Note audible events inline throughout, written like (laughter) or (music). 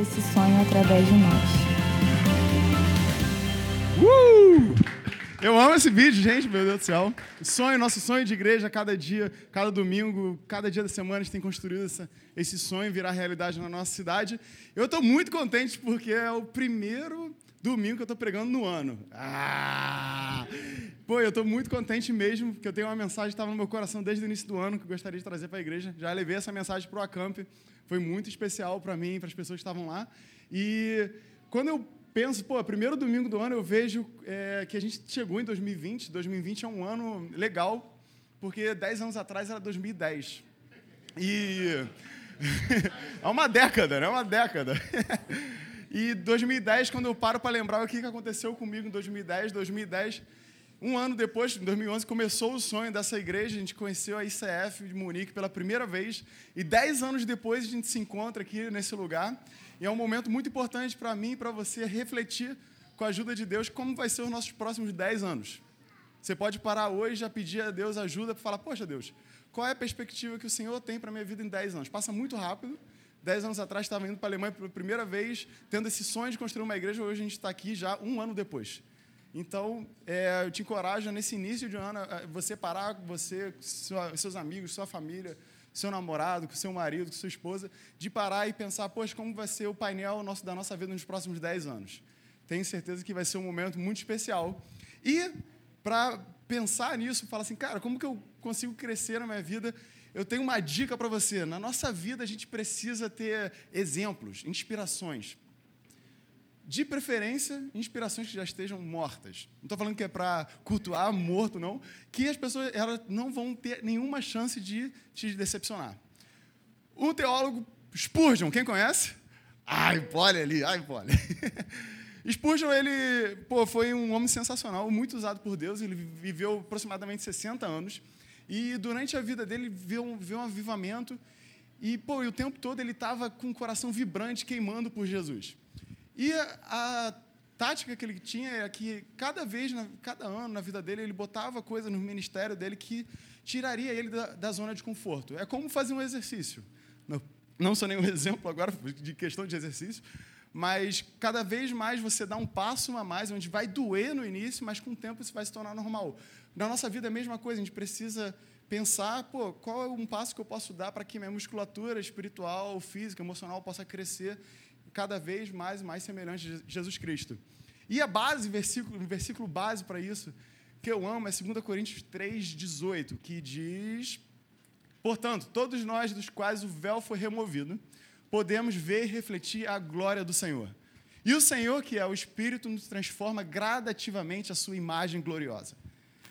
esse sonho através de nós. Uh! Eu amo esse vídeo, gente, meu Deus do céu. Sonho, nosso sonho de igreja, cada dia, cada domingo, cada dia da semana, a gente tem construído essa, esse sonho virar realidade na nossa cidade. Eu estou muito contente porque é o primeiro domingo que eu estou pregando no ano. Ah! Pô, eu estou muito contente mesmo, porque eu tenho uma mensagem que estava no meu coração desde o início do ano que eu gostaria de trazer para a igreja. Já levei essa mensagem para o Acamp. Foi muito especial para mim, para as pessoas que estavam lá. E quando eu penso, pô, primeiro domingo do ano eu vejo é, que a gente chegou em 2020. 2020 é um ano legal, porque 10 anos atrás era 2010. E. (laughs) é uma década, né? É uma década. (laughs) e 2010, quando eu paro para lembrar o que aconteceu comigo em 2010, 2010. Um ano depois, em 2011, começou o sonho dessa igreja. A gente conheceu a ICF de Munique pela primeira vez. E dez anos depois, a gente se encontra aqui nesse lugar. E é um momento muito importante para mim e para você refletir, com a ajuda de Deus, como vai ser os nossos próximos 10 anos. Você pode parar hoje e pedir a Deus ajuda para falar: Poxa, Deus, qual é a perspectiva que o Senhor tem para a minha vida em 10 anos? Passa muito rápido. Dez anos atrás estava indo para a Alemanha pela primeira vez, tendo esse sonho de construir uma igreja. Hoje a gente está aqui já um ano depois. Então, é, eu te encorajo nesse início de ano, você parar, você, sua, seus amigos, sua família, seu namorado, com seu marido, com sua esposa, de parar e pensar, poxa, como vai ser o painel nosso, da nossa vida nos próximos 10 anos. Tenho certeza que vai ser um momento muito especial. E, para pensar nisso, falar assim, cara, como que eu consigo crescer na minha vida? Eu tenho uma dica para você. Na nossa vida, a gente precisa ter exemplos, inspirações de preferência, inspirações que já estejam mortas. Não estou falando que é para cultuar morto, não. Que as pessoas elas não vão ter nenhuma chance de te decepcionar. O teólogo Spurgeon, quem conhece? Ai, Pole ali, ai, Pole. (laughs) Spurgeon, ele pô, foi um homem sensacional, muito usado por Deus. Ele viveu aproximadamente 60 anos. E durante a vida dele, viu, viu um avivamento. E, pô, e o tempo todo ele estava com o coração vibrante, queimando por Jesus. E a, tática que ele tinha é que cada vez, cada ano na vida dele, ele botava coisa no ministério dele que tiraria ele da, da zona de conforto. É como fazer um exercício. Não, não sou nenhum (laughs) exemplo agora de questão de exercício, mas cada vez mais você dá um passo a mais, onde vai doer no início, mas com o tempo isso vai se tornar normal. Na nossa vida é a mesma coisa, a gente precisa pensar, pô, qual é um passo que eu posso dar para que minha musculatura espiritual, física, emocional possa crescer cada vez mais e mais semelhante a Jesus Cristo. E a base, versículo, versículo base para isso, que eu amo, é 2 Coríntios 3, 18, que diz: Portanto, todos nós dos quais o véu foi removido, podemos ver e refletir a glória do Senhor. E o Senhor, que é o Espírito, nos transforma gradativamente a sua imagem gloriosa,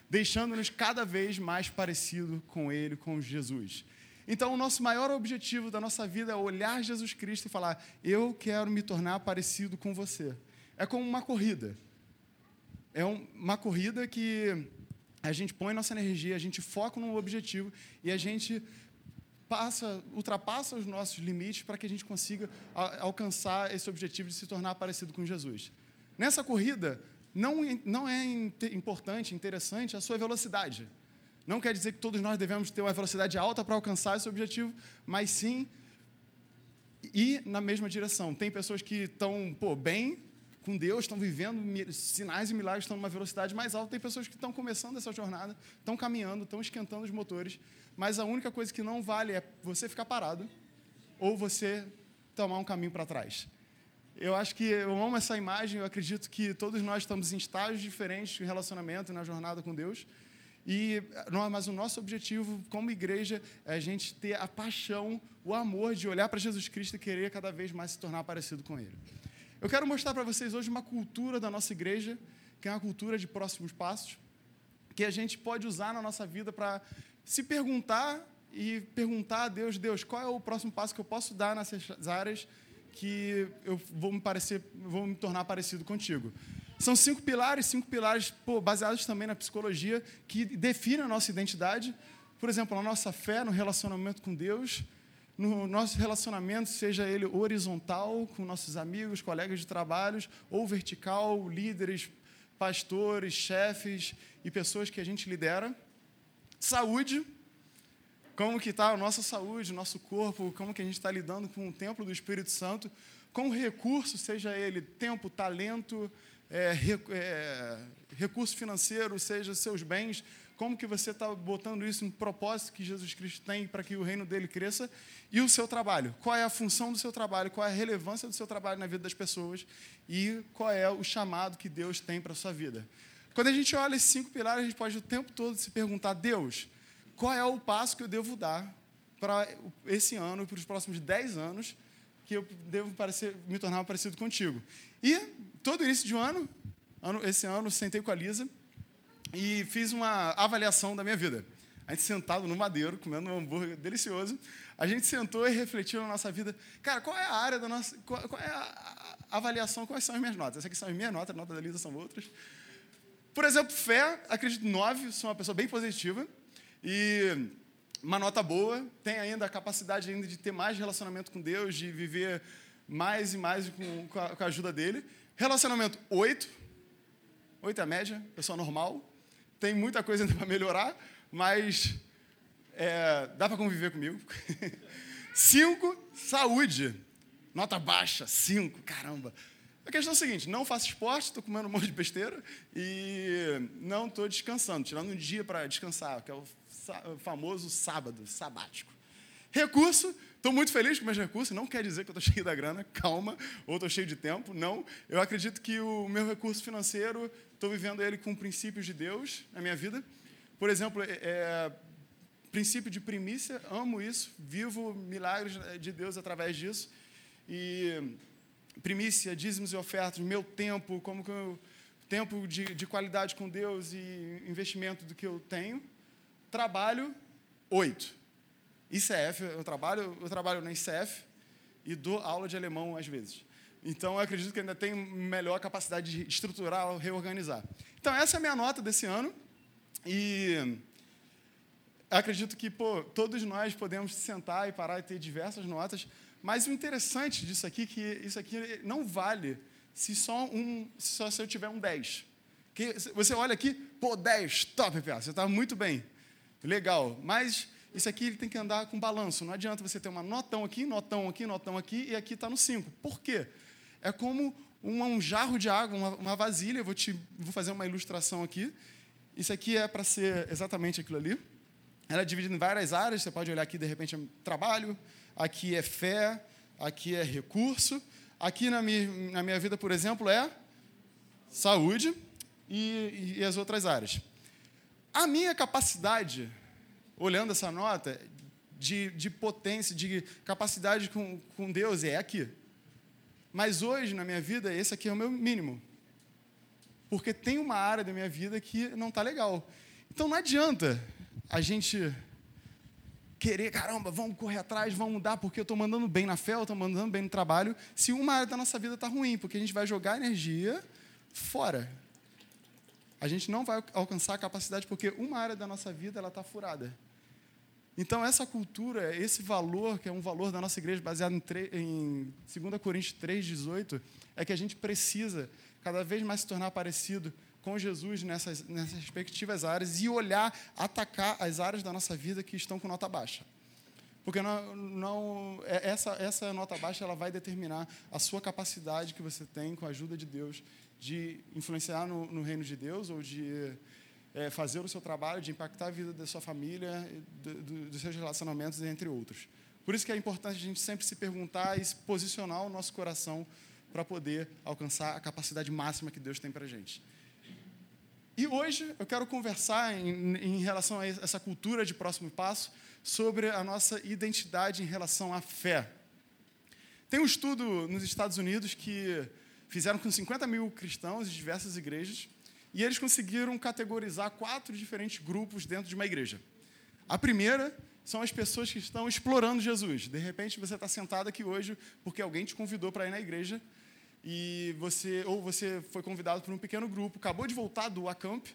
deixando-nos cada vez mais parecido com Ele, com Jesus. Então, o nosso maior objetivo da nossa vida é olhar Jesus Cristo e falar: Eu quero me tornar parecido com você. É como uma corrida. É uma corrida que a gente põe nossa energia, a gente foca num objetivo e a gente passa, ultrapassa os nossos limites para que a gente consiga alcançar esse objetivo de se tornar parecido com Jesus. Nessa corrida, não, não é importante, interessante a sua velocidade. Não quer dizer que todos nós devemos ter uma velocidade alta para alcançar esse objetivo, mas sim ir na mesma direção. Tem pessoas que estão bem com Deus, estão vivendo sinais e milagres, estão numa velocidade mais alta. Tem pessoas que estão começando essa jornada, estão caminhando, estão esquentando os motores, mas a única coisa que não vale é você ficar parado ou você tomar um caminho para trás. Eu acho que eu amo essa imagem, eu acredito que todos nós estamos em estágios diferentes de relacionamento na jornada com Deus. E, mas o nosso objetivo como igreja é a gente ter a paixão, o amor de olhar para Jesus Cristo e querer cada vez mais se tornar parecido com Ele. Eu quero mostrar para vocês hoje uma cultura da nossa igreja, que é uma cultura de próximos passos, que a gente pode usar na nossa vida para se perguntar e perguntar a Deus, Deus, qual é o próximo passo que eu posso dar nessas áreas que eu vou me parecer, vou me tornar parecido contigo. São cinco pilares, cinco pilares pô, baseados também na psicologia, que definem a nossa identidade. Por exemplo, a nossa fé no relacionamento com Deus, no nosso relacionamento, seja ele horizontal, com nossos amigos, colegas de trabalho, ou vertical, líderes, pastores, chefes e pessoas que a gente lidera. Saúde, como que está a nossa saúde, nosso corpo, como que a gente está lidando com o templo do Espírito Santo, com recurso, seja ele tempo, talento, é, é, recurso financeiro, seja seus bens, como que você está botando isso no propósito que Jesus Cristo tem para que o reino dele cresça e o seu trabalho. Qual é a função do seu trabalho, qual é a relevância do seu trabalho na vida das pessoas e qual é o chamado que Deus tem para a sua vida. Quando a gente olha esses cinco pilares, a gente pode o tempo todo se perguntar, Deus, qual é o passo que eu devo dar para esse ano e para os próximos dez anos que eu devo parecer, me tornar parecido contigo. E todo início de ano, ano esse ano, sentei com a Lisa e fiz uma avaliação da minha vida. A gente sentado no madeiro, comendo um hambúrguer delicioso, a gente sentou e refletiu na nossa vida. Cara, qual é a área da nossa. Qual, qual é a, avaliação? Quais são as minhas notas? Essas aqui são as minhas notas, a nota da Lisa são outras. Por exemplo, fé, acredito nove, sou uma pessoa bem positiva. E uma nota boa, tem ainda a capacidade ainda de ter mais relacionamento com Deus, de viver mais e mais com, com, a, com a ajuda dele. Relacionamento 8, 8 é a média, pessoa normal. Tem muita coisa ainda (laughs) para melhorar, mas é, dá para conviver comigo. (laughs) 5, saúde. Nota baixa, 5, caramba. A questão é a seguinte: não faço esporte, estou comendo um monte de besteira e não estou descansando, tirando um dia para descansar, que é o famoso sábado, sabático. Recurso, estou muito feliz com meus recursos, não quer dizer que eu estou (laughs) cheio da grana, calma, ou estou cheio de tempo, não. Eu acredito que o meu recurso financeiro, estou vivendo ele com princípios de Deus na minha vida. Por exemplo, é, é, princípio de primícia, amo isso, vivo milagres de Deus através disso. E primícia, dízimos e ofertas, meu tempo, como que eu, tempo de, de qualidade com Deus e investimento do que eu tenho. Trabalho, oito. ICF, eu trabalho, eu trabalho na ICF e dou aula de alemão às vezes. Então, eu acredito que ainda tenho melhor capacidade de estruturar, reorganizar. Então, essa é a minha nota desse ano. E acredito que pô, todos nós podemos sentar e parar e ter diversas notas. Mas o interessante disso aqui é que isso aqui não vale se só, um, só se eu tiver um 10. Que você olha aqui, pô, 10, top, PA, você está muito bem. Legal, mas isso aqui ele tem que andar com balanço. Não adianta você ter uma notão aqui, notão aqui, notão aqui e aqui está no 5. Por quê? É como um, um jarro de água, uma, uma vasilha. Eu vou, te, vou fazer uma ilustração aqui. Isso aqui é para ser exatamente aquilo ali. Ela é dividida em várias áreas. Você pode olhar aqui, de repente, é trabalho, aqui é fé, aqui é recurso. Aqui na minha, na minha vida, por exemplo, é saúde e, e as outras áreas. A minha capacidade, olhando essa nota, de, de potência, de capacidade com, com Deus é aqui. Mas hoje, na minha vida, esse aqui é o meu mínimo. Porque tem uma área da minha vida que não está legal. Então não adianta a gente querer, caramba, vamos correr atrás, vamos mudar, porque eu estou mandando bem na fé, eu estou mandando bem no trabalho, se uma área da nossa vida está ruim, porque a gente vai jogar energia fora a gente não vai alcançar a capacidade porque uma área da nossa vida ela está furada. Então, essa cultura, esse valor, que é um valor da nossa igreja baseado em, em 2 Coríntios 3,18, é que a gente precisa cada vez mais se tornar parecido com Jesus nessas, nessas respectivas áreas e olhar, atacar as áreas da nossa vida que estão com nota baixa. Porque não, não, é, essa, essa nota baixa ela vai determinar a sua capacidade que você tem com a ajuda de Deus de influenciar no, no reino de Deus ou de é, fazer o seu trabalho, de impactar a vida da sua família, do, do, dos seus relacionamentos, entre outros. Por isso que é importante a gente sempre se perguntar e se posicionar o nosso coração para poder alcançar a capacidade máxima que Deus tem para a gente. E hoje eu quero conversar em, em, relação a essa cultura de próximo passo sobre a nossa identidade em relação à fé. Tem um estudo nos Estados Unidos que fizeram com 50 mil cristãos de diversas igrejas, e eles conseguiram categorizar quatro diferentes grupos dentro de uma igreja. A primeira são as pessoas que estão explorando Jesus. De repente você está sentado aqui hoje porque alguém te convidou para ir na igreja e você ou você foi convidado por um pequeno grupo, acabou de voltar do Acamp.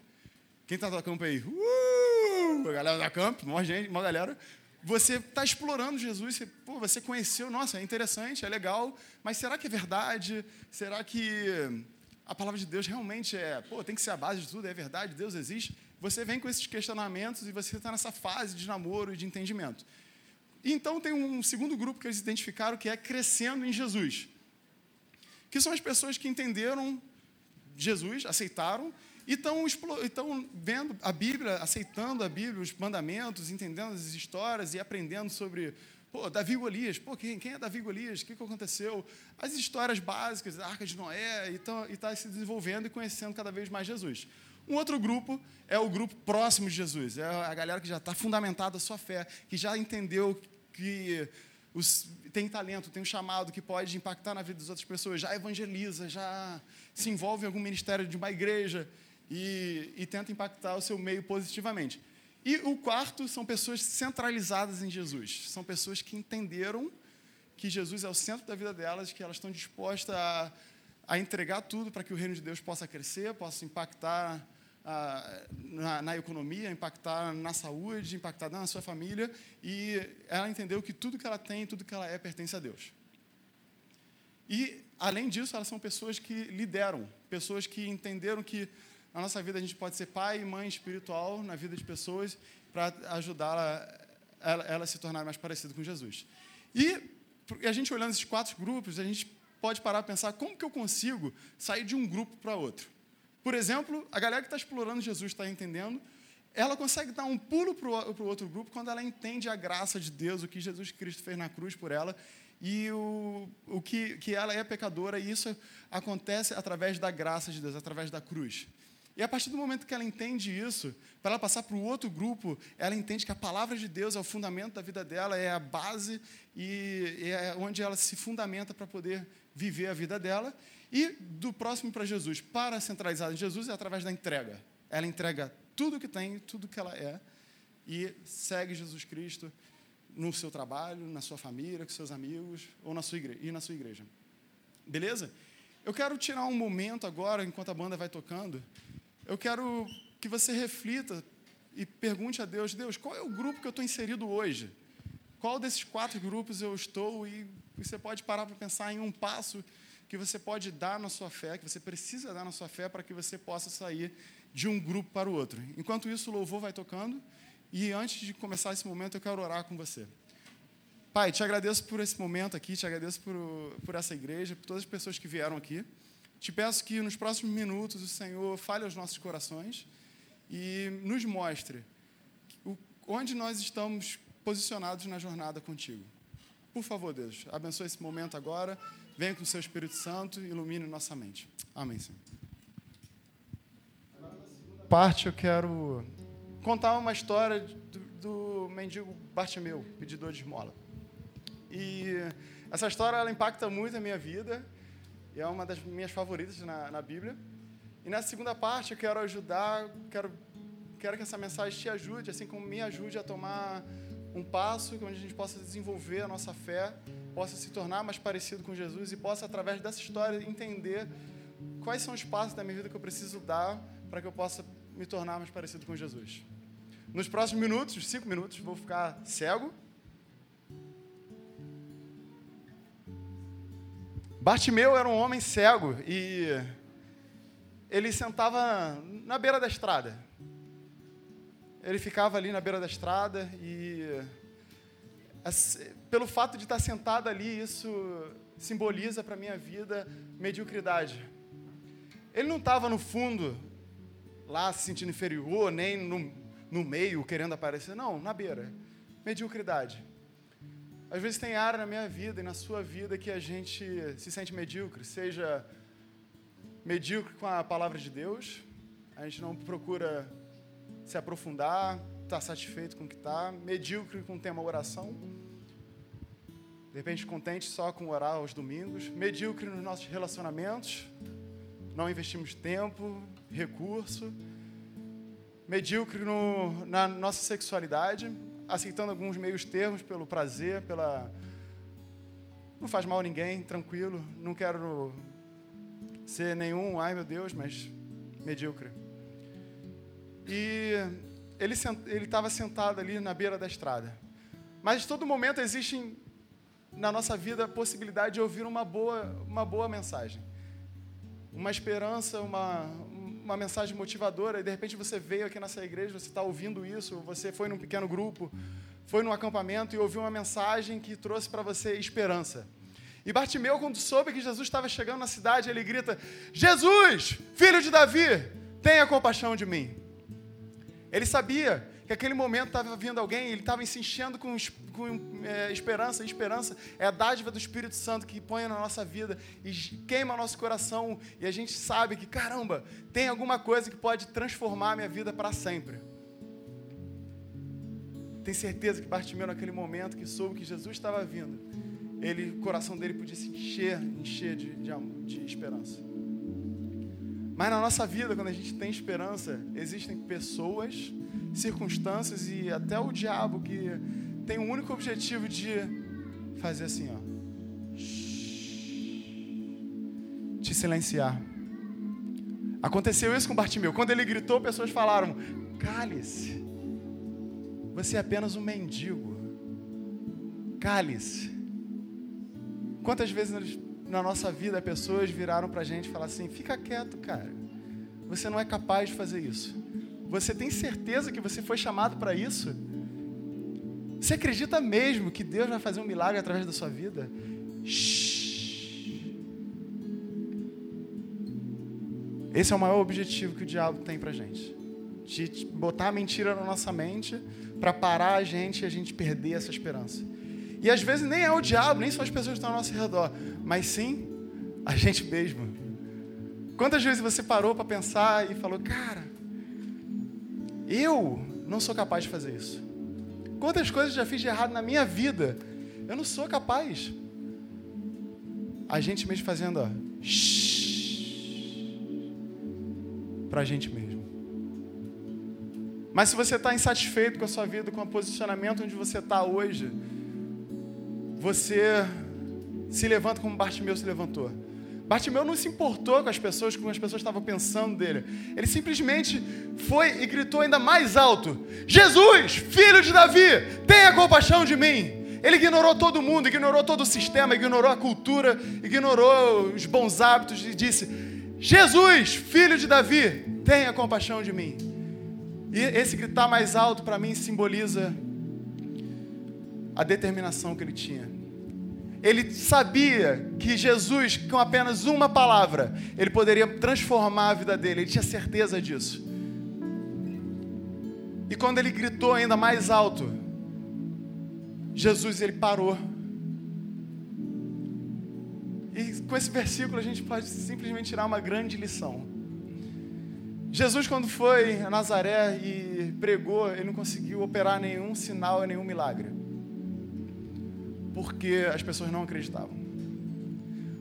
Quem está do Acamp aí? Uh! A galera do Acamp, uma gente, uma galera você está explorando Jesus, você, pô, você conheceu, nossa, é interessante, é legal, mas será que é verdade? Será que a palavra de Deus realmente é, pô, tem que ser a base de tudo, é verdade, Deus existe? Você vem com esses questionamentos e você está nessa fase de namoro e de entendimento. Então tem um segundo grupo que eles identificaram que é crescendo em Jesus. que são as pessoas que entenderam Jesus, aceitaram e estão vendo a Bíblia, aceitando a Bíblia, os mandamentos, entendendo as histórias e aprendendo sobre Pô, Davi Golias. Pô, quem, quem é Davi Golias? O que, que aconteceu? As histórias básicas, a Arca de Noé, e está se desenvolvendo e conhecendo cada vez mais Jesus. Um outro grupo é o grupo próximo de Jesus. É a galera que já está fundamentada a sua fé, que já entendeu que os, tem talento, tem um chamado que pode impactar na vida das outras pessoas, já evangeliza, já se envolve em algum ministério de uma igreja e, e tenta impactar o seu meio positivamente. E o quarto são pessoas centralizadas em Jesus. São pessoas que entenderam que Jesus é o centro da vida delas, que elas estão dispostas a, a entregar tudo para que o reino de Deus possa crescer, possa impactar ah, na, na, economia, impactar na saúde, impactar na sua família. E ela entendeu que tudo que ela tem, tudo que ela é, pertence a Deus. E, além disso, elas são pessoas que lideram, pessoas que entenderam que na nossa vida a gente pode ser pai e mãe espiritual na vida de pessoas para ajudá-la ela, ela se tornar mais parecida com Jesus. E a gente olhando esses quatro grupos, a gente pode parar a pensar como que eu consigo sair de um grupo para outro. Por exemplo, a galera que está explorando Jesus está entendendo, ela consegue dar um pulo para o outro grupo quando ela entende a graça de Deus, o que Jesus Cristo fez na cruz por ela e o, o que, que ela é pecadora, e isso acontece através da graça de Deus, através da cruz. E a partir do momento que ela entende isso, para ela passar para o outro grupo, ela entende que a palavra de Deus é o fundamento da vida dela, é a base e é onde ela se fundamenta para poder viver a vida dela. E do próximo para Jesus, para centralizar em Jesus, é através da entrega. Ela entrega tudo que tem, tudo que ela é, e segue Jesus Cristo no seu trabalho, na sua família, com seus amigos ou na sua igreja, e na sua igreja. Beleza? Eu quero tirar um momento agora, enquanto a banda vai tocando, eu quero que você reflita e pergunte a Deus: Deus, qual é o grupo que eu estou inserido hoje? Qual desses quatro grupos eu estou? E você pode parar para pensar em um passo que você pode dar na sua fé, que você precisa dar na sua fé para que você possa sair de um grupo para o outro. Enquanto isso, o louvor vai tocando. E antes de começar esse momento, eu quero orar com você. Pai, te agradeço por esse momento aqui, te agradeço por, por essa igreja, por todas as pessoas que vieram aqui. Te peço que nos próximos minutos o Senhor fale aos nossos corações e nos mostre onde nós estamos posicionados na jornada contigo. Por favor, Deus, abençoe esse momento agora. Venha com o seu Espírito Santo e ilumine nossa mente. Amém, Senhor. Parte eu quero contar uma história do, do mendigo Bartimeu, pedidor de esmola. E essa história ela impacta muito a minha vida e é uma das minhas favoritas na, na Bíblia. E nessa segunda parte eu quero ajudar, quero, quero que essa mensagem te ajude, assim como me ajude a tomar um passo onde a gente possa desenvolver a nossa fé, possa se tornar mais parecido com Jesus e possa, através dessa história, entender quais são os passos da minha vida que eu preciso dar para que eu possa me tornar mais parecido com Jesus. Nos próximos minutos, cinco minutos, vou ficar cego Bartimeu era um homem cego e ele sentava na beira da estrada. Ele ficava ali na beira da estrada e, pelo fato de estar sentado ali, isso simboliza para a minha vida mediocridade. Ele não estava no fundo, lá se sentindo inferior, nem no, no meio querendo aparecer, não, na beira. Mediocridade. Às vezes tem área na minha vida e na sua vida que a gente se sente medíocre, seja medíocre com a palavra de Deus, a gente não procura se aprofundar, estar tá satisfeito com o que está, medíocre com o tema oração, de repente contente só com orar aos domingos, medíocre nos nossos relacionamentos, não investimos tempo, recurso, medíocre no, na nossa sexualidade, aceitando alguns meios termos pelo prazer, pela. Não faz mal a ninguém, tranquilo. Não quero ser nenhum, ai meu Deus, mas medíocre. E ele estava sentado ali na beira da estrada. Mas todo momento existe na nossa vida a possibilidade de ouvir uma boa, uma boa mensagem. Uma esperança, uma, uma mensagem motivadora e de repente você veio aqui nessa igreja, você está ouvindo isso, você foi num pequeno grupo, foi num acampamento e ouviu uma mensagem que trouxe para você esperança. E Bartimeu, quando soube que Jesus estava chegando na cidade, ele grita: Jesus, filho de Davi, tenha compaixão de mim. Ele sabia que aquele momento estava vindo alguém, ele estava se enchendo com, com é, esperança, e esperança é a dádiva do Espírito Santo que põe na nossa vida e queima nosso coração, e a gente sabe que, caramba, tem alguma coisa que pode transformar a minha vida para sempre. Tem certeza que Bartimeu, naquele momento que soube que Jesus estava vindo, ele, o coração dele podia se encher, encher de, de, de esperança. Mas na nossa vida, quando a gente tem esperança, existem pessoas, circunstâncias e até o diabo que tem o único objetivo de fazer assim, ó. Te silenciar. Aconteceu isso com Bartimeu. Quando ele gritou, pessoas falaram: Cale-se. Você é apenas um mendigo. Cale-se. Quantas vezes na nossa vida pessoas viraram para a gente e falaram assim: fica quieto, cara. Você não é capaz de fazer isso. Você tem certeza que você foi chamado para isso? Você acredita mesmo que Deus vai fazer um milagre através da sua vida? Shhh. Esse é o maior objetivo que o diabo tem para gente. De botar a mentira na nossa mente para parar a gente e a gente perder essa esperança. E às vezes nem é o diabo, nem são as pessoas que estão ao nosso redor, mas sim a gente mesmo. Quantas vezes você parou para pensar e falou, cara, eu não sou capaz de fazer isso. Quantas coisas já fiz de errado na minha vida, eu não sou capaz. A gente mesmo fazendo, ó, para a gente mesmo. Mas se você está insatisfeito com a sua vida, com o posicionamento onde você está hoje, você se levanta como Bartimeu se levantou. Bartimeu não se importou com as pessoas, como as pessoas estavam pensando dele. Ele simplesmente foi e gritou ainda mais alto: Jesus, filho de Davi, tenha compaixão de mim. Ele ignorou todo mundo, ignorou todo o sistema, ignorou a cultura, ignorou os bons hábitos e disse: Jesus, filho de Davi, tenha compaixão de mim. E esse gritar mais alto para mim simboliza a determinação que ele tinha. Ele sabia que Jesus, com apenas uma palavra, ele poderia transformar a vida dele. Ele tinha certeza disso. E quando ele gritou ainda mais alto, Jesus ele parou. E com esse versículo a gente pode simplesmente tirar uma grande lição. Jesus, quando foi a Nazaré e pregou, ele não conseguiu operar nenhum sinal nenhum milagre porque as pessoas não acreditavam.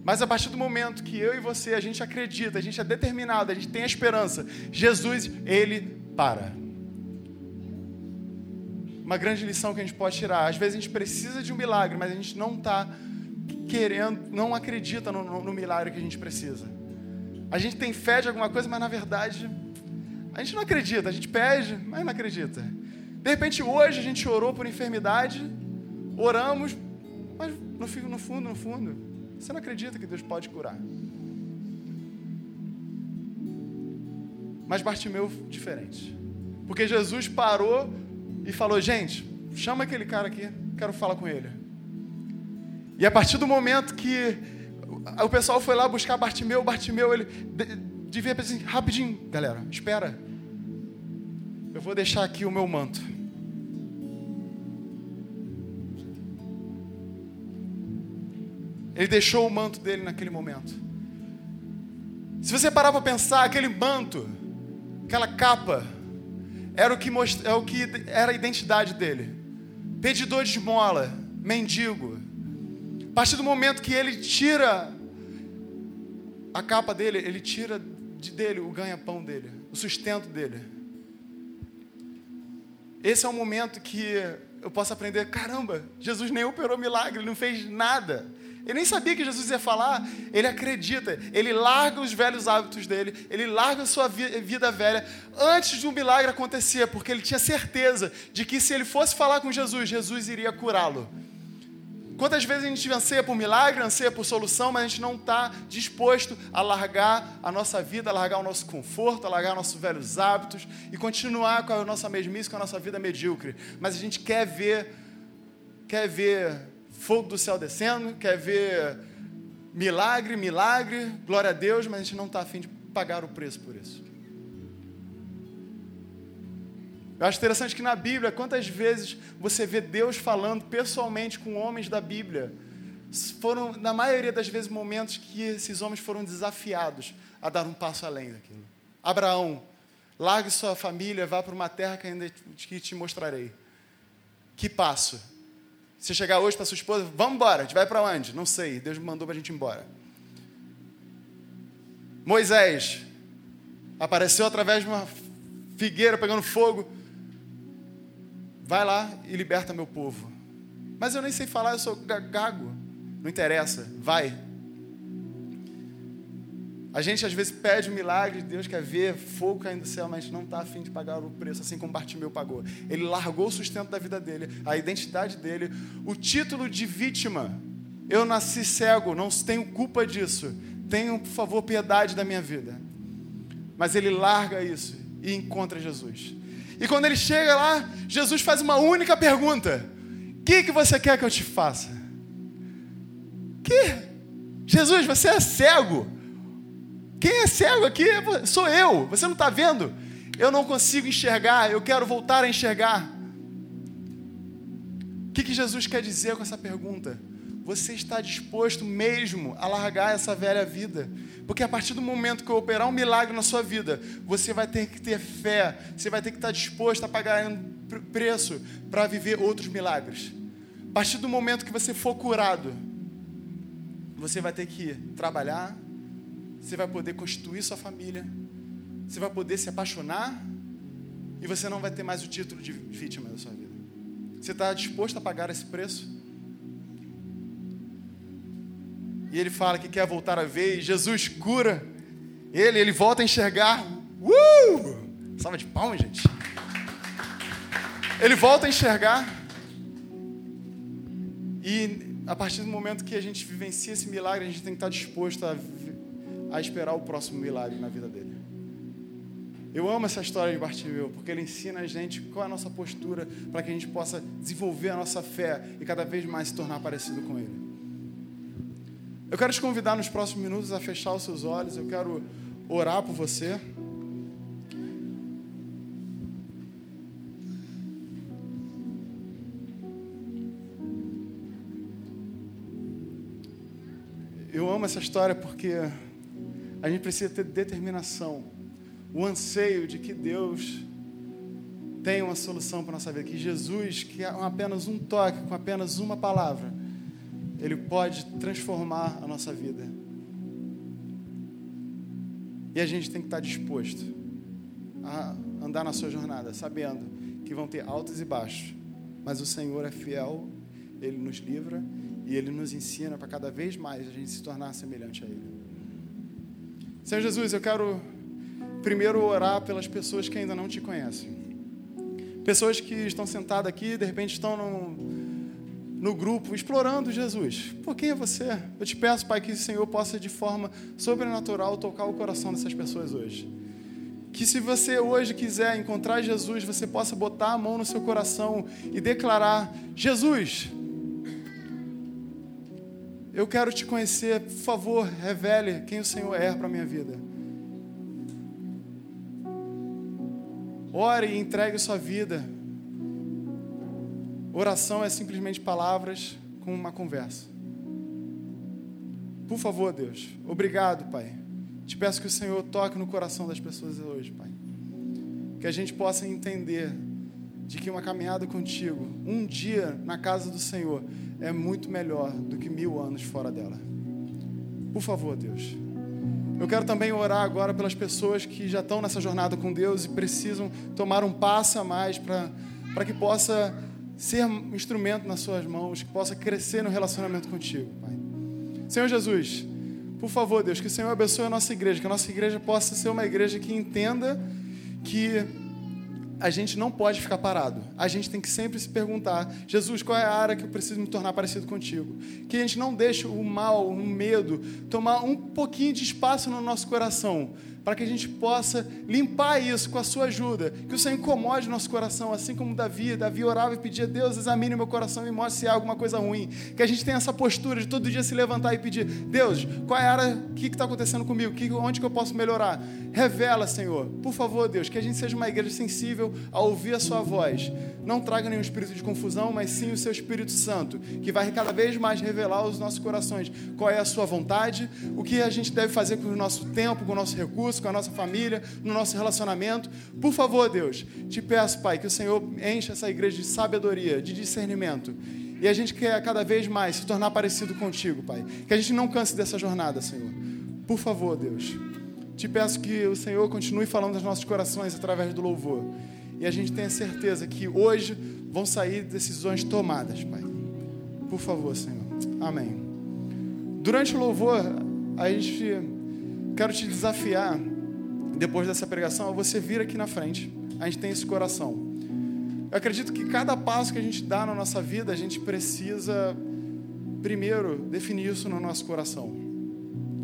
Mas a partir do momento que eu e você, a gente acredita, a gente é determinado, a gente tem a esperança, Jesus, ele para. Uma grande lição que a gente pode tirar. Às vezes a gente precisa de um milagre, mas a gente não está querendo, não acredita no, no, no milagre que a gente precisa. A gente tem fé de alguma coisa, mas na verdade a gente não acredita. A gente pede, mas não acredita. De repente hoje a gente orou por enfermidade, oramos, mas no fundo, no fundo, você não acredita que Deus pode curar. Mas Bartimeu diferente. Porque Jesus parou e falou: "Gente, chama aquele cara aqui, quero falar com ele". E a partir do momento que o pessoal foi lá buscar Bartimeu, Bartimeu ele devia pensar assim, rapidinho, galera, espera. Eu vou deixar aqui o meu manto. Ele deixou o manto dele naquele momento. Se você parar para pensar, aquele manto, aquela capa, era o que, most... é o que era a identidade dele. Pedidor de esmola, mendigo. A partir do momento que ele tira a capa dele, ele tira de dele o ganha-pão dele, o sustento dele. Esse é o momento que eu posso aprender: caramba, Jesus nem operou milagre, ele não fez nada. Ele nem sabia que Jesus ia falar, ele acredita, ele larga os velhos hábitos dele, ele larga a sua vida velha antes do milagre acontecer, porque ele tinha certeza de que se ele fosse falar com Jesus, Jesus iria curá-lo. Quantas vezes a gente anseia por milagre, anseia por solução, mas a gente não está disposto a largar a nossa vida, a largar o nosso conforto, a largar nossos velhos hábitos e continuar com a nossa mesmice, com a nossa vida medíocre. Mas a gente quer ver, quer ver fogo do céu descendo, quer ver milagre, milagre, glória a Deus, mas a gente não está afim de pagar o preço por isso. Eu acho interessante que na Bíblia, quantas vezes você vê Deus falando pessoalmente com homens da Bíblia, foram, na maioria das vezes, momentos que esses homens foram desafiados a dar um passo além daquilo. Abraão, largue sua família, vá para uma terra que ainda que te mostrarei. Que passo? Você chegar hoje para sua esposa, vamos embora, a gente vai para onde? Não sei, Deus mandou para a gente ir embora. Moisés apareceu através de uma figueira pegando fogo. Vai lá e liberta meu povo. Mas eu nem sei falar, eu sou gago. Não interessa, vai. A gente às vezes pede um milagre, Deus quer ver fogo caindo do céu, mas não está afim de pagar o preço, assim como Bartimeu pagou. Ele largou o sustento da vida dele, a identidade dele, o título de vítima. Eu nasci cego, não tenho culpa disso. Tenham, por favor, piedade da minha vida. Mas ele larga isso e encontra Jesus. E quando ele chega lá, Jesus faz uma única pergunta: O que, que você quer que eu te faça? Que? Jesus, você é cego. Quem é cego aqui sou eu. Você não está vendo? Eu não consigo enxergar, eu quero voltar a enxergar. O que, que Jesus quer dizer com essa pergunta? Você está disposto mesmo a largar essa velha vida? Porque a partir do momento que eu operar um milagre na sua vida, você vai ter que ter fé, você vai ter que estar disposto a pagar um preço para viver outros milagres. A partir do momento que você for curado, você vai ter que trabalhar, você vai poder constituir sua família, você vai poder se apaixonar e você não vai ter mais o título de vítima da sua vida. Você está disposto a pagar esse preço? E ele fala que quer voltar a ver, e Jesus cura ele, ele volta a enxergar. Uh! Salva de palmas, gente. Ele volta a enxergar. E a partir do momento que a gente vivencia esse milagre, a gente tem que estar disposto a, a esperar o próximo milagre na vida dele. Eu amo essa história de Bartimeu, porque ele ensina a gente qual é a nossa postura para que a gente possa desenvolver a nossa fé e cada vez mais se tornar parecido com ele. Eu quero te convidar nos próximos minutos a fechar os seus olhos, eu quero orar por você. Eu amo essa história porque a gente precisa ter determinação, o anseio de que Deus tem uma solução para a nossa vida, que Jesus, que é apenas um toque, com apenas uma palavra, Ele pode transformar a nossa vida. E a gente tem que estar disposto a andar na sua jornada, sabendo que vão ter altos e baixos, mas o Senhor é fiel, Ele nos livra e Ele nos ensina para cada vez mais a gente se tornar semelhante a Ele. Senhor Jesus, eu quero primeiro orar pelas pessoas que ainda não te conhecem. Pessoas que estão sentadas aqui, de repente estão no, no grupo explorando Jesus. Por quem é você? Eu te peço, Pai, que o Senhor possa de forma sobrenatural tocar o coração dessas pessoas hoje. Que se você hoje quiser encontrar Jesus, você possa botar a mão no seu coração e declarar: Jesus, eu quero te conhecer, por favor, revele quem o Senhor é para a minha vida. Ore e entregue sua vida. Oração é simplesmente palavras com uma conversa. Por favor, Deus, obrigado, Pai. Te peço que o Senhor toque no coração das pessoas hoje, Pai. Que a gente possa entender de que uma caminhada contigo, um dia na casa do Senhor, é muito melhor do que mil anos fora dela. Por favor, Deus. Eu quero também orar agora pelas pessoas que já estão nessa jornada com Deus e precisam tomar um passo a mais para que possa ser um instrumento nas suas mãos, que possa crescer no relacionamento contigo, Pai. Senhor Jesus, por favor, Deus, que o Senhor abençoe a nossa igreja, que a nossa igreja possa ser uma igreja que entenda que a gente não pode ficar parado. A gente tem que sempre se perguntar: Jesus, qual é a área que eu preciso me tornar parecido contigo? Que a gente não deixe o mal, o medo, tomar um pouquinho de espaço no nosso coração para que a gente possa limpar isso com a sua ajuda. Que o Senhor incomode nosso coração, assim como Davi. Davi orava e pedia, Deus, examine meu coração e mostre se há alguma coisa ruim. Que a gente tenha essa postura de todo dia se levantar e pedir, Deus, qual é a área, o que está acontecendo comigo? Que, onde que eu posso melhorar? Revela, Senhor. Por favor, Deus, que a gente seja uma igreja sensível a ouvir a sua voz. Não traga nenhum espírito de confusão, mas sim o seu Espírito Santo, que vai cada vez mais revelar aos nossos corações qual é a sua vontade, o que a gente deve fazer com o nosso tempo, com o nosso recurso, com a nossa família, no nosso relacionamento. Por favor, Deus, te peço, Pai, que o Senhor encha essa igreja de sabedoria, de discernimento. E a gente quer cada vez mais se tornar parecido contigo, Pai. Que a gente não canse dessa jornada, Senhor. Por favor, Deus. Te peço que o Senhor continue falando aos nossos corações através do louvor. E a gente tenha certeza que hoje vão sair decisões tomadas, Pai. Por favor, Senhor. Amém. Durante o louvor, a gente quero te desafiar, depois dessa pregação, a você vir aqui na frente. A gente tem esse coração. Eu acredito que cada passo que a gente dá na nossa vida, a gente precisa, primeiro, definir isso no nosso coração.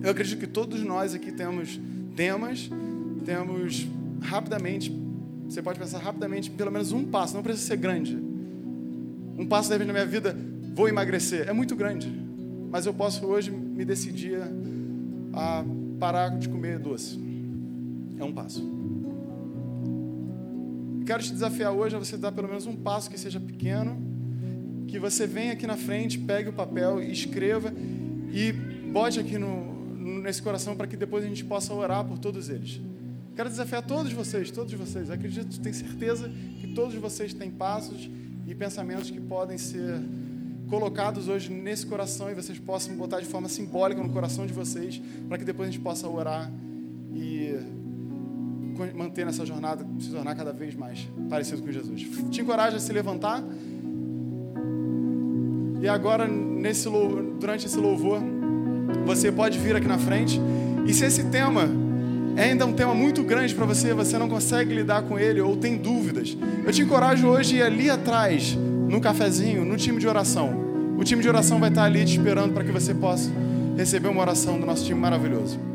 Eu acredito que todos nós aqui temos temas, temos rapidamente, você pode pensar rapidamente, pelo menos um passo, não precisa ser grande. Um passo deve na minha vida, vou emagrecer, é muito grande, mas eu posso hoje me decidir a parar de comer doce. É um passo. Quero te desafiar hoje a você dar pelo menos um passo que seja pequeno, que você venha aqui na frente, pegue o papel escreva e bote aqui no, nesse coração para que depois a gente possa orar por todos eles. Quero desafiar todos vocês, todos vocês. Acredito, tenho certeza que todos vocês têm passos e pensamentos que podem ser colocados hoje nesse coração e vocês possam botar de forma simbólica no coração de vocês, para que depois a gente possa orar e manter nessa jornada, se tornar cada vez mais parecido com Jesus. Te encorajo a se levantar. E agora, nesse, durante esse louvor, você pode vir aqui na frente. E se esse tema é ainda um tema muito grande para você, você não consegue lidar com ele ou tem dúvidas, eu te encorajo hoje ali atrás, no cafezinho, no time de oração. O time de oração vai estar ali te esperando para que você possa receber uma oração do nosso time maravilhoso.